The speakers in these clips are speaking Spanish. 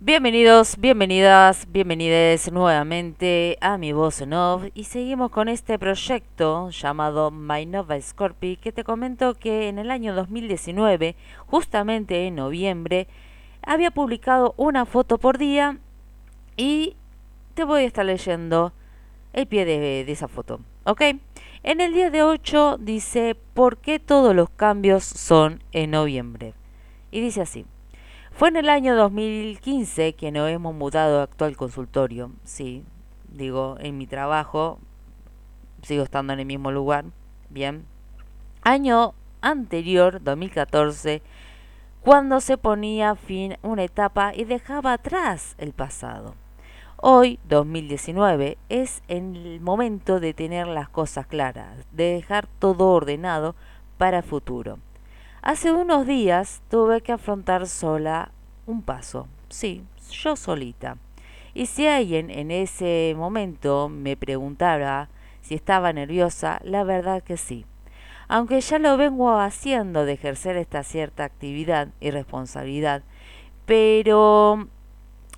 Bienvenidos, bienvenidas, bienvenides nuevamente a mi voz en off y seguimos con este proyecto llamado My Nova Scorpi que te comento que en el año 2019, justamente en noviembre, había publicado una foto por día y te voy a estar leyendo el pie de, esa foto, ¿ok? En el día de 8 dice, ¿por qué todos los cambios son en noviembre? Y dice así. Fue en el año 2015 que nos hemos mudado actual consultorio. Sí, digo, en mi trabajo sigo estando en el mismo lugar. Bien. Año anterior, 2014, cuando se ponía fin una etapa y dejaba atrás el pasado. Hoy, 2019, es el momento de tener las cosas claras, de dejar todo ordenado para el futuro. Hace unos días tuve que afrontar sola un paso, sí, yo solita. Y si alguien en ese momento me preguntara si estaba nerviosa, la verdad que sí. Aunque ya lo vengo haciendo de ejercer esta cierta actividad y responsabilidad, pero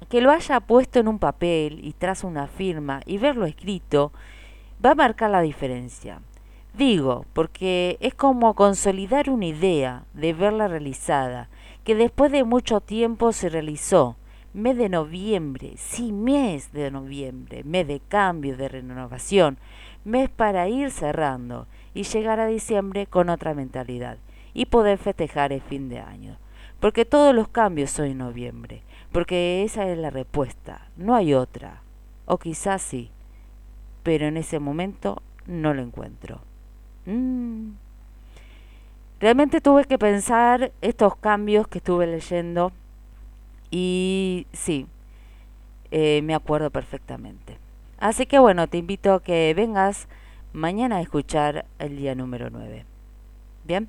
que lo haya puesto en un papel y tras una firma y verlo escrito, va a marcar la diferencia. Digo, porque es como consolidar una idea de verla realizada, que después de mucho tiempo se realizó. Mes de noviembre, sí, mes de noviembre, mes de cambio, de renovación, mes para ir cerrando y llegar a diciembre con otra mentalidad y poder festejar el fin de año. Porque todos los cambios son en noviembre, porque esa es la respuesta, no hay otra. O quizás sí, pero en ese momento no lo encuentro. Mm. Realmente tuve que pensar estos cambios que estuve leyendo y sí, eh, me acuerdo perfectamente. Así que bueno, te invito a que vengas mañana a escuchar el día número 9. ¿Bien?